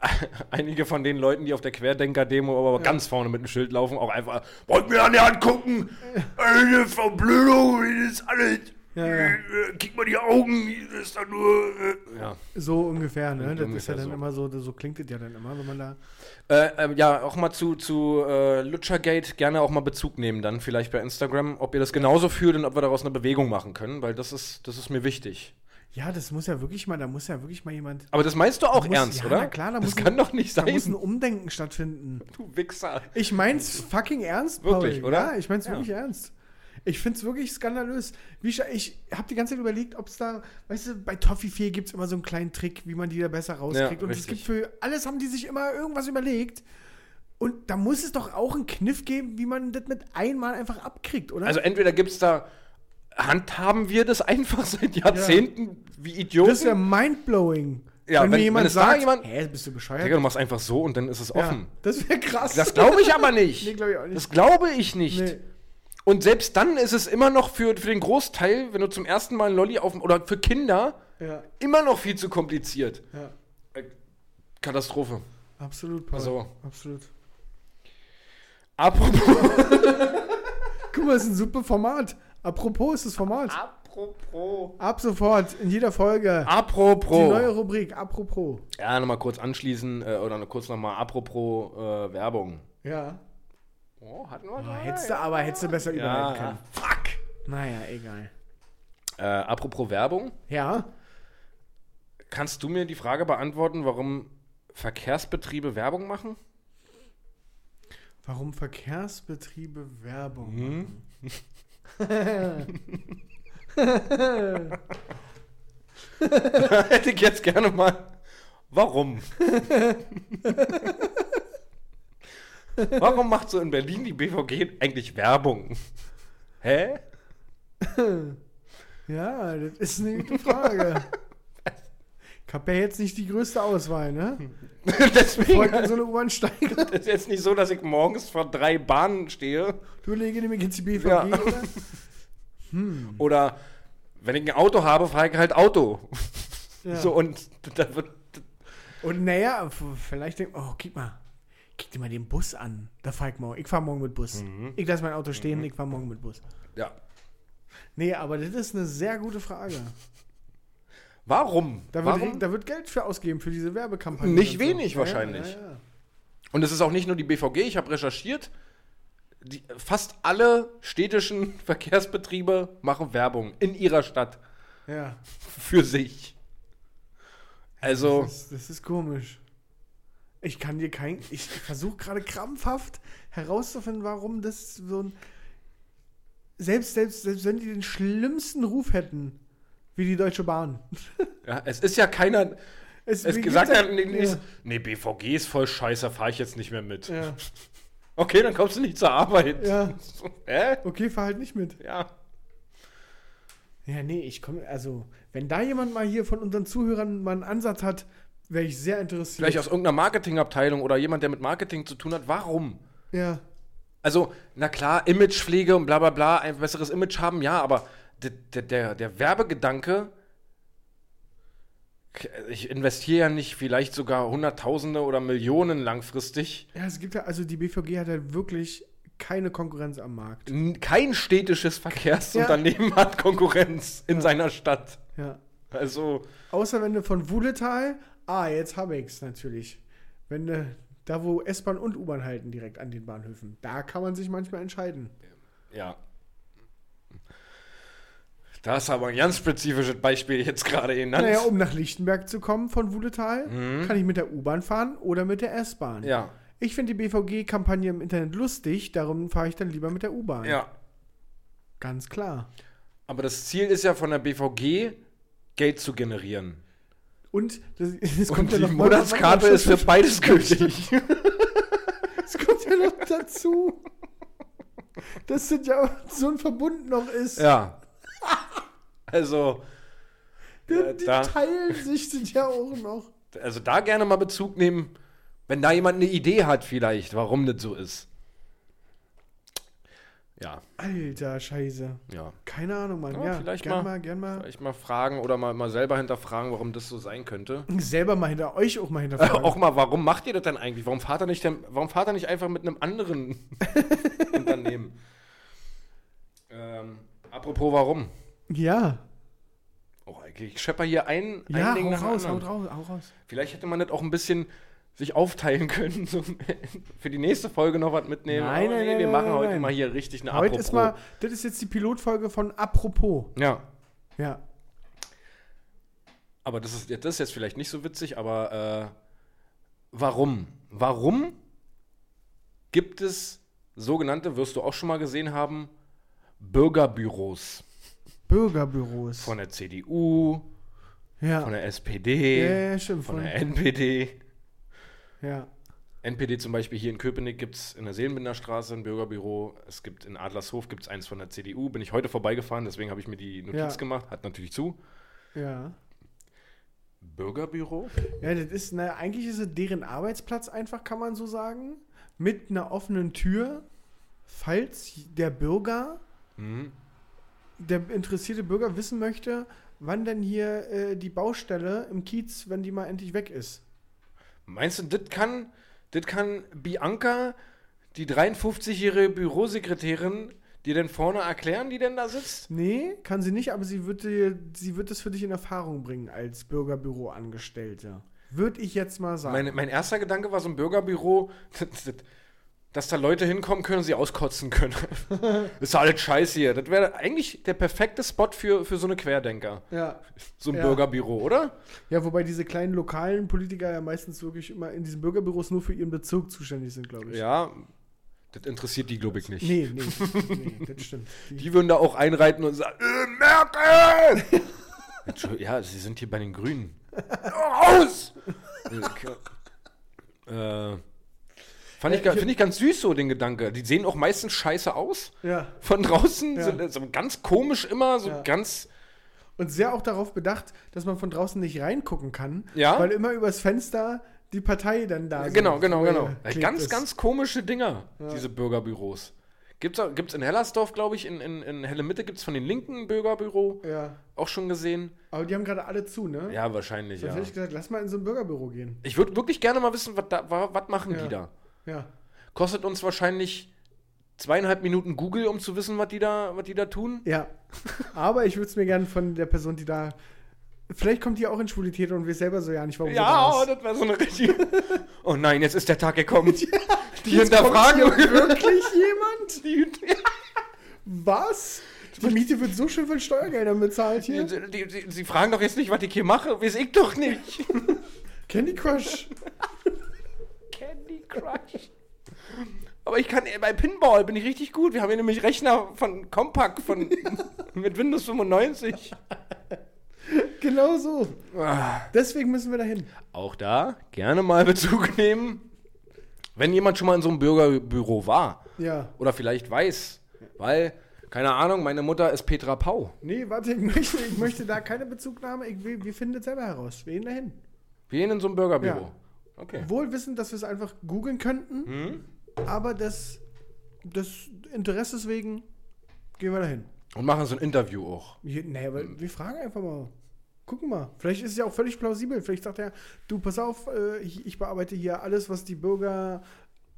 einige von den Leuten, die auf der Querdenker-Demo aber ganz vorne mit dem Schild laufen, auch einfach, wollt mir an die Hand gucken, eine Verblödung, das ist alles. Ja, ja. Äh, Kick mal die Augen, das ist doch nur. Äh. Ja. So ungefähr, ne? Das ist ungefähr ja dann so. immer so, so klingt es ja dann immer, wenn man da. Äh, ähm, ja, auch mal zu, zu äh, Lutschergate gerne auch mal Bezug nehmen, dann vielleicht bei Instagram, ob ihr das genauso fühlt und ob wir daraus eine Bewegung machen können, weil das ist, das ist mir wichtig. Ja, das muss ja wirklich mal, da muss ja wirklich mal jemand. Aber das meinst du auch muss- ernst, ja, oder? na klar, da das muss ein- kann doch nicht Da sein. muss ein Umdenken stattfinden. du Wichser. Ich mein's fucking ernst, Wirklich, Paul. oder? Ja, ich mein's Ja. wirklich ernst. Ich find's wirklich skandalös. Ich habe die ganze Zeit überlegt, ob es da, weißt du, bei Toffifee gibt's immer so einen kleinen Trick, wie man die da besser rauskriegt. Ja, und es gibt für alles haben die sich immer irgendwas überlegt. Und da muss es doch auch einen Kniff geben, wie man das mit einmal einfach abkriegt, oder? Also entweder gibt es da, handhaben wir das einfach seit Jahrzehnten wie Idioten. das ist ja mindblowing. Ja, wenn- wenn jemand es da sagt, jemand- hä, bist du bescheuert? Digga, du machst einfach so und dann ist es ja, offen. das wäre krass. Das glaube ich aber nicht. Nee, glaub ich auch nicht. Das glaube ich nicht. Nee. Und selbst dann ist es immer noch für, für den Großteil, wenn du zum ersten Mal einen Lolli auf oder für Kinder, Ja, immer noch viel zu kompliziert. ja. Äh, Katastrophe. Absolut, Paul. Also. Absolut. Apropos. Guck mal, das ist ein super Format. Apropos ist das Format. Apropos. Ab sofort, in jeder Folge. Die Apropos. neue Rubrik, apropos. Ja, nochmal kurz anschließen äh, oder noch kurz nochmal apropos äh, Werbung. Ja. Oh, hatten wir Oh, hättest du aber, hättest du besser ja, können. fuck. Naja, egal. Äh, apropos Werbung, Ja. kannst du mir die Frage beantworten, warum Verkehrsbetriebe Werbung machen? Warum Verkehrsbetriebe Werbung Mhm. machen? Hätte ich jetzt gerne mal. Warum? warum macht so in Berlin die BVG eigentlich Werbung? Hä? Ja, das ist eine gute Frage. Ich habe ja jetzt nicht die größte Auswahl, ne? Deswegen. Wollte in so eine U-Bahn steigen. Das ist jetzt nicht so, dass ich morgens vor drei Bahnen stehe. Du lege nämlich jetzt die BVG, Ja. oder? Oder wenn ich ein Auto habe, fahre ich halt Auto. Ja. So und da wird. Und naja, vielleicht denk, oh, guck mal. Guck dir mal den Bus an. Da fahr ich morgen. Ich fahr morgen mit Bus. Mhm. Ich lasse mein Auto stehen, ich fahr morgen mit Bus. Ja. Nee, aber das ist eine sehr gute Frage. Warum? Da wird, Warum? da wird Geld für ausgeben, für diese Werbekampagne. Nicht so. wenig Ja, wahrscheinlich. Ja, ja. Und es ist auch nicht nur die BVG, ich habe recherchiert. Die, fast alle städtischen Verkehrsbetriebe machen Werbung in ihrer Stadt ja. für sich. Also, Das, ist, das ist komisch. Ich kann dir kein. Ich versuche gerade krampfhaft herauszufinden, warum das so ein. Selbst, selbst, selbst wenn die den schlimmsten Ruf hätten, wie die Deutsche Bahn. ja, es ist ja keiner. Es wie gesagt hat, nee, nee, ja. nee, BVG ist voll scheiße, fahre ich jetzt nicht mehr mit. Ja. Okay, dann kommst du nicht zur Arbeit. ja, Hä? okay, fahr halt nicht mit. Ja. Ja, nee, ich komme. Also, wenn da jemand mal hier von unseren Zuhörern mal einen Ansatz hat, wäre ich sehr interessiert. Vielleicht aus irgendeiner Marketingabteilung oder jemand, der mit Marketing zu tun hat. Warum? Ja. Also, na klar, Imagepflege und bla bla bla, ein besseres Image haben, ja, aber der, der, der, Werbegedanke, ich investiere ja nicht vielleicht sogar Hunderttausende oder Millionen langfristig. Ja, es gibt ja, also die BVG hat halt wirklich keine Konkurrenz am Markt. Kein städtisches Verkehrsunternehmen hat Konkurrenz in seiner Stadt. Ja. Also, Außer wenn du von Wuhletal, ah, jetzt habe ich's natürlich. Wenn du Da, wo S-Bahn und U-Bahn halten, direkt an den Bahnhöfen. Da kann man sich manchmal entscheiden. Ja. Da ist aber ein ganz spezifisches Beispiel jetzt gerade genannt. Naja, um nach Lichtenberg zu kommen von Wuhletal, Mhm. kann ich mit der U-Bahn fahren oder mit der S-Bahn. Ja, Ich finde die BVG-Kampagne im Internet lustig, darum fahre ich dann lieber mit der U-Bahn. ja. Ganz klar. Aber das Ziel ist ja von der BVG, Geld zu generieren. Und das, das Und die noch- Monatskarte ist für beides gültig. Es kommt ja noch dazu, dass das ja so ein Verbund noch ist. ja. Also, Die, Ja, die da- teilen sich das ja auch noch. also da gerne mal Bezug nehmen, wenn da jemand eine Idee hat vielleicht, warum das so ist. Ja, Alter, Scheiße. ja. Keine Ahnung, Mann. Ja, Ja, vielleicht gern mal- mal, gern mal. Vielleicht mal fragen oder mal, mal selber hinterfragen, warum das so sein könnte. Selber mal hinter euch auch mal Äh, hinterfragen. auch mal, warum macht ihr das denn eigentlich? Warum fahrt ihr nicht, denn, warum fahrt ihr nicht einfach mit einem anderen Unternehmen? Ähm, apropos warum? Ja. Oh, ich schepper hier ein, ein Ja, Ding hau nach raus, hau anderen. raus, hau raus. Vielleicht hätte man das auch ein bisschen sich aufteilen können. So für die nächste Folge noch was mitnehmen. Nein, Aber nein, nee, nein, wir nein, machen nein, heute nein. mal hier richtig eine Heute Apropos. ist mal, das ist jetzt die Pilotfolge von Apropos. ja, Ja. aber das ist, das ist jetzt vielleicht nicht so witzig, aber äh, warum? Warum gibt es sogenannte, wirst du auch schon mal gesehen haben, Bürgerbüros Bürgerbüros. von der CDU, ja. von der SPD, ja, ja, stimmt. von Von, der NPD. Ja. NPD zum Beispiel hier in Köpenick gibt es in der Seelenbinderstraße ein Bürgerbüro. Es gibt in Adlershof gibt's eins von der CDU. Bin ich heute vorbeigefahren, deswegen habe ich mir die Notiz Ja. gemacht. Hat natürlich zu. Ja. Bürgerbüro? Ja, das ist, na, eigentlich ist es deren Arbeitsplatz einfach, kann man so sagen. Mit einer offenen Tür, falls der Bürger, Mhm. der interessierte Bürger wissen möchte, wann denn hier äh, die Baustelle im Kiez, wenn die mal endlich weg ist. Meinst du, das kann, das kann Bianca, die 53-jährige Bürosekretärin, dir denn vorne erklären, die denn da sitzt? Nee, kann sie nicht, aber sie wird, dir, sie wird das für dich in Erfahrung bringen als Bürgerbüroangestellte. Würde ich jetzt mal sagen. Mein, mein erster Gedanke war so ein Bürgerbüro, das, das, dass da Leute hinkommen können und sie auskotzen können. das ist alles scheiße hier. Das wäre eigentlich der perfekte Spot für, für so eine Querdenker. ja. So ein Ja. Bürgerbüro, oder? ja, wobei diese kleinen lokalen Politiker ja meistens wirklich immer in diesen Bürgerbüros nur für ihren Bezirk zuständig sind, glaube ich. Ja, das interessiert die, glaube ich, nicht. Nee, nee, nee, das stimmt. Die, Die würden da auch einreiten und sagen, äh, Merkel! Ja, sie sind hier bei den Grünen. Raus! äh, fand ich, Äh, finde ich ganz süß so, den Gedanke. Die sehen auch meistens scheiße aus. ja. Von draußen. Ja. Sind so ganz komisch immer, so Ja. ganz. Und sehr auch darauf bedacht, dass man von draußen nicht reingucken kann, Ja. weil immer übers Fenster die Partei dann da so genau, genau, äh, genau. Ganz, ist. ganz komische Dinger, Ja. diese Bürgerbüros. Gibt's, auch- gibt's in Hellersdorf, glaube ich, in, in, in Helle Mitte gibt es von den Linken ein Bürgerbüro. Ja. Auch schon gesehen. Aber die haben gerade alle zu, ne? Ja, wahrscheinlich, Sonst ja. hätte ich gesagt, lass mal in so ein Bürgerbüro gehen. Ich würde wirklich gerne mal wissen, was da, wa- was machen Ja. die da? Ja. Kostet uns wahrscheinlich zweieinhalb Minuten Google, um zu wissen, was die da, was die da tun. Ja. Aber ich würde es mir gerne von der Person, die da. Vielleicht kommt die auch in Schwulität und wir selber so ja nicht, warum Ja, oh, das wäre so eine richtige. oh nein, jetzt ist der Tag gekommen. die Jetzt kommt hinterfragen. wirklich jemand? Die, Was? Die Miete wird so schön von Steuergeldern bezahlt hier. die, die, die, sie fragen doch jetzt nicht, was ich hier mache. Weiß ich doch nicht. Candy Crush. Crush. Aber ich kann bei Pinball bin ich richtig gut. Wir haben hier nämlich Rechner von Compaq von mit Windows 95. Genau so. Ah. Deswegen müssen wir dahin. Auch da gerne mal Bezug nehmen. Wenn jemand schon mal in so einem Bürgerbüro war Ja. oder vielleicht weiß, weil, keine Ahnung, meine Mutter ist Petra Pau. Nee, warte, ich möchte, ich möchte da keine Bezugnahme. Ich, wir, wir finden es selber heraus. Wir gehen dahin. Wir gehen in so einem Bürgerbüro. Ja. Okay. Wohl wissend, dass wir es einfach googeln könnten, Hm? aber des, des Interesses wegen gehen wir dahin. Und machen so ein Interview auch. Hier, nee, aber wir fragen einfach mal. Gucken mal. Vielleicht ist es ja auch völlig plausibel. Vielleicht sagt er, du, pass auf, äh, ich, ich bearbeite hier alles, was die Bürger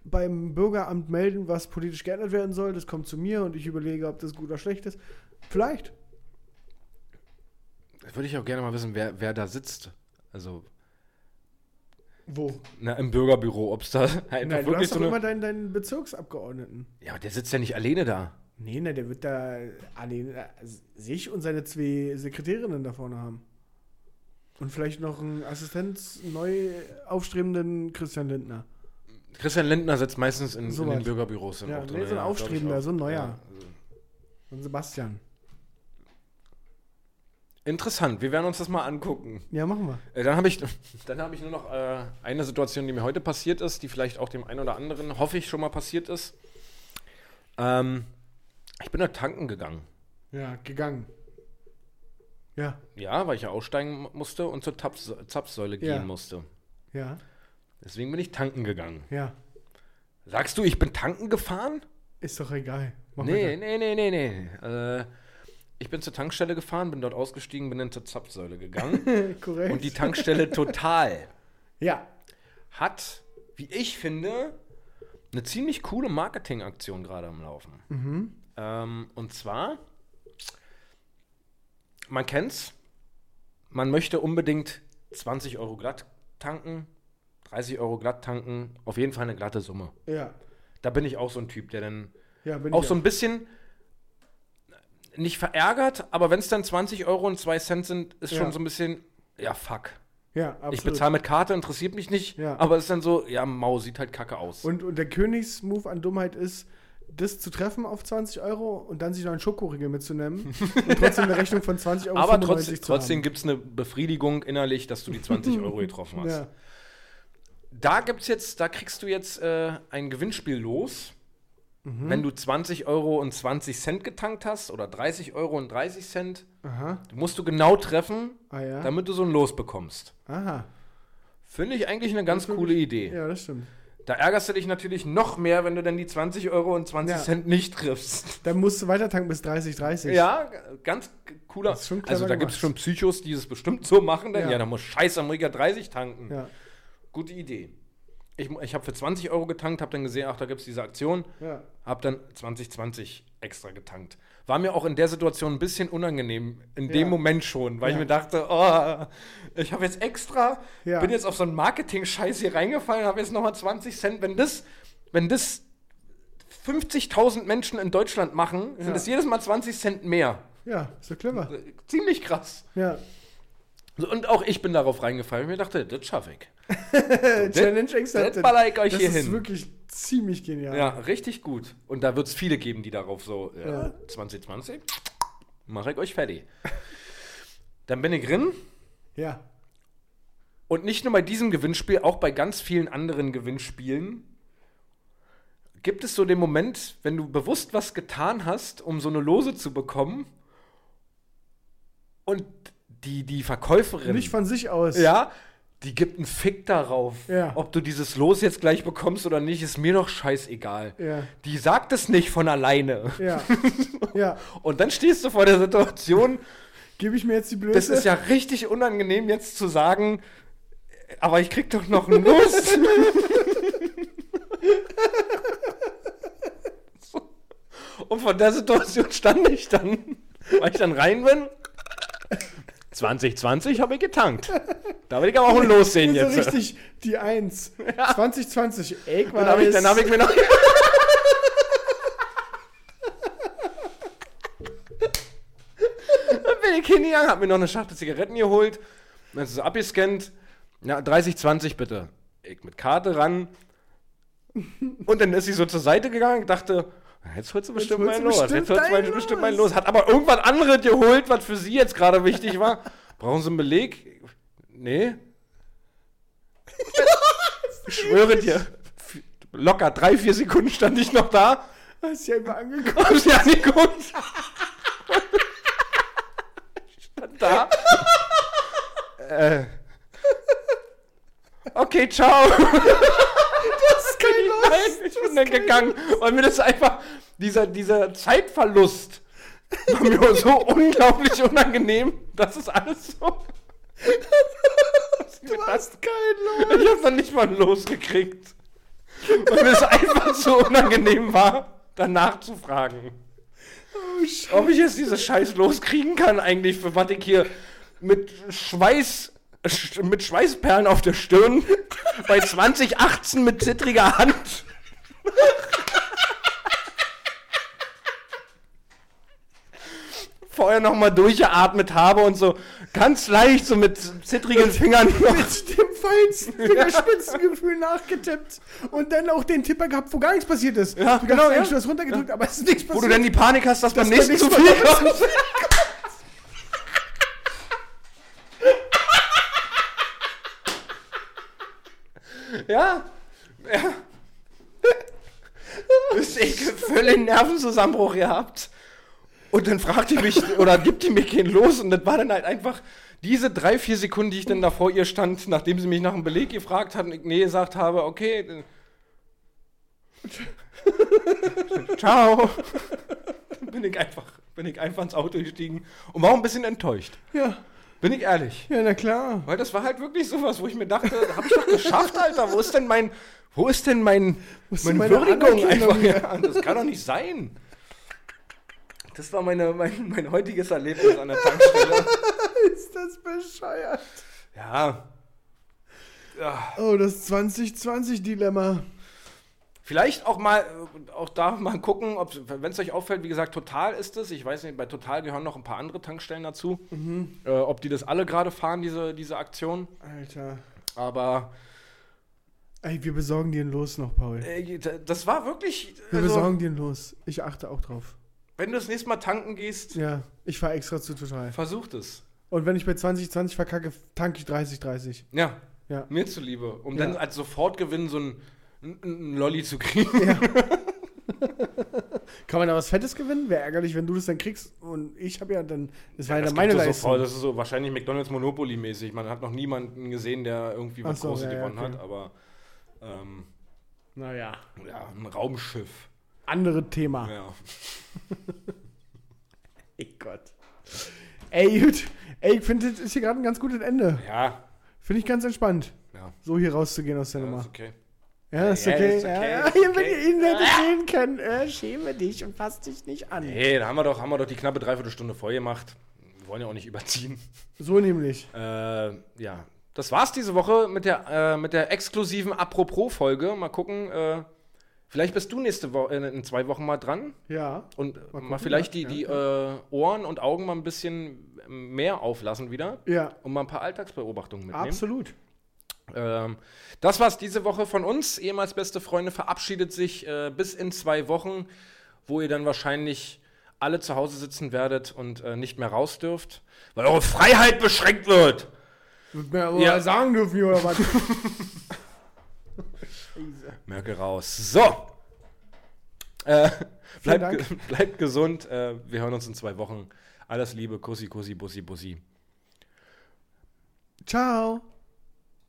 beim Bürgeramt melden, was politisch geändert werden soll. Das kommt zu mir und ich überlege, ob das gut oder schlecht ist. Vielleicht. Das würde ich auch gerne mal wissen, wer, wer da sitzt. Also, Wo? Na, im Bürgerbüro, ob es da einfach Nein, du wirklich hast so doch eine. immer deinen, deinen Bezirksabgeordneten. Ja, aber der sitzt ja nicht alleine da. Nee, ne, der wird da alleine äh, sich und seine zwei Sekretärinnen da vorne haben. Und vielleicht noch einen Assistenz neu aufstrebenden Christian Lindner. Christian Lindner sitzt meistens in, So in den. Bürgerbüros. Ja, auch nee, drin, so ein ich Aufstrebender, so ein neuer. Ja, also Und Sebastian. Interessant, wir werden uns das mal angucken. Ja, machen wir. Äh, Dann habe ich, dann hab ich nur noch äh, eine Situation, die mir heute passiert ist, die vielleicht auch dem einen oder anderen, hoffe ich, schon mal passiert ist. Ähm, ich bin da tanken gegangen. Ja, gegangen. Ja, Ja, weil ich ja aussteigen mu- musste und zur Taps Zapfsäule Ja. gehen musste. ja, Deswegen bin ich tanken gegangen. ja. Sagst du, ich bin tanken gefahren? Ist doch egal. Mach Nee, nee, nee, nee, nee. Äh, ich bin zur Tankstelle gefahren, bin dort ausgestiegen, bin dann zur Zapfsäule gegangen. Korrekt. und die Tankstelle Total ja, hat, wie ich finde, eine ziemlich coole Marketingaktion gerade am Laufen. Mhm. Ähm, und zwar, man kennt's, man möchte unbedingt 20 Euro glatt tanken, 30 Euro glatt tanken, auf jeden Fall eine glatte Summe. ja. Da bin ich auch so ein Typ, der dann Ja, auch so ein bisschen nicht verärgert, aber wenn es dann 20 Euro und 2 Cent sind, ist Ja. schon so ein bisschen, ja, fuck. Ja, absolut. Ich bezahle mit Karte, interessiert mich nicht, Ja. aber es ist dann so, ja, Mau sieht halt kacke aus. Und, und der Königsmove an Dummheit ist, das zu treffen auf 20 Euro und dann sich noch einen Schokoriegel mitzunehmen und trotzdem eine Rechnung von 20 Euro aber trotz, 95 zu trotzdem haben. gibt es eine Befriedigung innerlich, dass du die 20 Euro getroffen hast. Ja, Da gibt's jetzt, da kriegst du jetzt äh, ein Gewinnspiel los. Mhm. Wenn du 20 Euro und 20 Cent getankt hast oder 30 Euro und 30 Cent, aha, musst du genau treffen, ah ja, damit du so ein Los bekommst. aha. Finde ich eigentlich eine ganz coole Idee. Ja, das stimmt. Da ärgerst du dich natürlich noch mehr, wenn du dann die 20 Euro und 20 Ja. Cent nicht triffst. Dann musst du weiter tanken bis 30, 30. Ja, ganz cooler. Also da gibt es schon Psychos, die es bestimmt so machen. Denn Ja. ja, da muss scheiße, am Riga 30 tanken. Ja, Gute Idee. Ich, ich habe für 20 Euro getankt, habe dann gesehen, ach, da gibt es diese Aktion. ja. Habe dann 2020 extra getankt. War mir auch in der Situation ein bisschen unangenehm, in Ja. dem Moment schon, weil Ja. ich mir dachte, oh, ich habe jetzt extra, bin jetzt auf so einen Marketing-Scheiß hier reingefallen, habe jetzt nochmal 20 Cent. Wenn das, wenn das 50.000 Menschen in Deutschland machen, sind es jedes Mal 20 Cent mehr. Ja, ist doch clever. Ziemlich krass. Ja. Und auch ich bin darauf reingefallen und mir dachte, das schaffe ich. Challenge accepted. das ich euch das hier ist hin. wirklich ziemlich genial. Ja, richtig gut. Und da wird es viele geben, die darauf so, ja, Ja. 2020, mache ich euch fertig. Dann bin ich drin Ja. und nicht nur bei diesem Gewinnspiel, auch bei ganz vielen anderen Gewinnspielen gibt es so den Moment, wenn du bewusst was getan hast, um so eine Lose zu bekommen und die, die Verkäuferin. Nicht von sich aus. Ja, die gibt einen Fick darauf. Ja. Ob du dieses Los jetzt gleich bekommst oder nicht, ist mir doch scheißegal. Ja. Die sagt es nicht von alleine. Ja. ja. Und dann stehst du vor der Situation, Gebe ich mir jetzt die Blöße? das ist ja richtig unangenehm jetzt zu sagen, aber ich krieg doch noch ein Los. Und von der Situation stand ich dann, weil ich dann rein bin. 2020 habe ich getankt. Da will ich aber auch ein Los sehen so jetzt. richtig die Eins. 2020. Ey, Dann habe ich, dann hab ich mir noch. dann bin ich hingegangen, hab mir noch eine Schachtel Zigaretten geholt. Dann ist es abgescannt. Ja, 30, 20 bitte. Ich mit Karte ran. Und dann ist sie so zur Seite gegangen. Ich dachte, jetzt holst du bestimmt holst mein du Los. bestimmt Jetzt holst du bestimmt mein Los. Hat aber irgendwas anderes geholt, was für sie jetzt gerade wichtig war. Brauchen Sie einen Beleg? Nee. Ich schwöre dir, locker drei, vier Sekunden stand ich noch da. Hast du einfach angeguckt. Hab sie angeguckt. stand da. äh. Okay, ciao. Das dann gegangen. Und mir das einfach, dieser, dieser Zeitverlust war mir so unglaublich unangenehm. Das ist alles so. Du hast kein Los. Ich hab dann nicht mal losgekriegt. Weil mir es einfach so unangenehm war, danach zu fragen. Oh. Ob ich jetzt dieses Scheiß loskriegen kann, eigentlich, für was ich hier mit Schweiß sch- mit Schweißperlen auf der Stirn, bei 2018 mit zittriger Hand. Vorher nochmal durchgeatmet habe und so ganz leicht, so mit zittrigen Fingern noch Mit dem feinsten Fingerspitzengefühl nachgetippt und dann auch den Tipper gehabt, wo gar nichts passiert ist. Ja, du genau, hast ja. eigentlich das runtergedrückt, aber es ist nichts Wo passiert. du dann die Panik hast, dass beim nächsten zu viel kommt. ja. Ja. Ich völlig Nervenzusammenbruch gehabt. Und dann fragt die mich, oder gibt die mir keinen los. Und das war dann halt einfach diese drei, vier Sekunden, die ich dann da vor ihr stand, nachdem sie mich nach dem Beleg gefragt hat und ich nee gesagt habe, okay. Ciao. Bin ich einfach, bin ich einfach ins Auto gestiegen und war auch ein bisschen enttäuscht. ja. Bin ich ehrlich. ja, na klar. Weil das war halt wirklich sowas, wo ich mir dachte, hab ich doch geschafft, Alter. Wo ist denn mein, wo ist denn mein, ist meine, meine Würdigung einfach? Ja, das kann doch nicht sein. Das war meine, mein, mein heutiges Erlebnis an der Tankstelle. Ist das bescheuert. Ja. ja. Oh, das 2020-Dilemma. Vielleicht auch mal, äh, auch da mal gucken, wenn es euch auffällt, wie gesagt, Total ist es. Ich weiß nicht, bei Total gehören noch ein paar andere Tankstellen dazu. Äh, ob die das alle gerade fahren, diese, diese Aktion. Alter. Aber Ey, wir besorgen dir ein Los noch, Paul. äh, das war wirklich. Wir Also, besorgen dir ein Los. Ich achte auch drauf. wenn du das nächste Mal tanken gehst, Ja, ich fahre extra zu Total. versuch das. Und wenn ich bei 2020 verkacke, tanke ich 30, 30. Ja, Ja. mir zuliebe. Um Ja. dann als Sofortgewinn so ein, ein, Lolli zu kriegen. Kann man da was Fettes gewinnen? Wäre ärgerlich, wenn du das dann kriegst. Und ich habe ja dann. Das war ja, das dann meine es Leistung. Sofort. Das ist so wahrscheinlich McDonalds Monopoly-mäßig. Man hat noch niemanden gesehen, der irgendwie was so, Großes ja, ja, gewonnen okay. hat, aber ähm, Naja. ja, ein Raumschiff. Andere Thema. Ja. Ey Gott. Ey, gut. Ey, ich finde, das ist hier gerade ein ganz gutes Ende. Ja, Finde ich ganz entspannt, ja. so hier rauszugehen aus der ja Nummer. ist okay. Ja, ist Ja, okay. ist okay, Ja, ja, ist Wenn okay. ihr ihn hättet sehen können, äh, schäme dich und fass dich nicht an. Hey, da haben wir doch, haben wir doch die knappe Dreiviertelstunde voll gemacht. Wir wollen ja auch nicht überziehen. So nämlich. Äh, ja, das war's diese Woche mit der, äh, mit der exklusiven Apropos-Folge. Mal gucken, äh, vielleicht bist du nächste Woche, in, in zwei Wochen mal dran Ja. und mal, gucken, vielleicht ja, die, die Äh, Ohren und Augen mal ein bisschen mehr auflassen wieder Ja, und mal ein paar Alltagsbeobachtungen mitnehmen. absolut. Ähm, das war's diese Woche von uns. Ehemals beste Freunde verabschiedet sich äh, bis in zwei Wochen, wo ihr dann wahrscheinlich alle zu Hause sitzen werdet und äh, nicht mehr raus dürft, weil eure Freiheit beschränkt wird. Wird mir aber Ja. sagen dürfen, oder was? Merke raus. So. Äh, bleibt, ge bleibt gesund. Äh, wir hören uns in zwei Wochen. Alles Liebe. Kussi, Kussi, Bussi, Bussi. Ciao.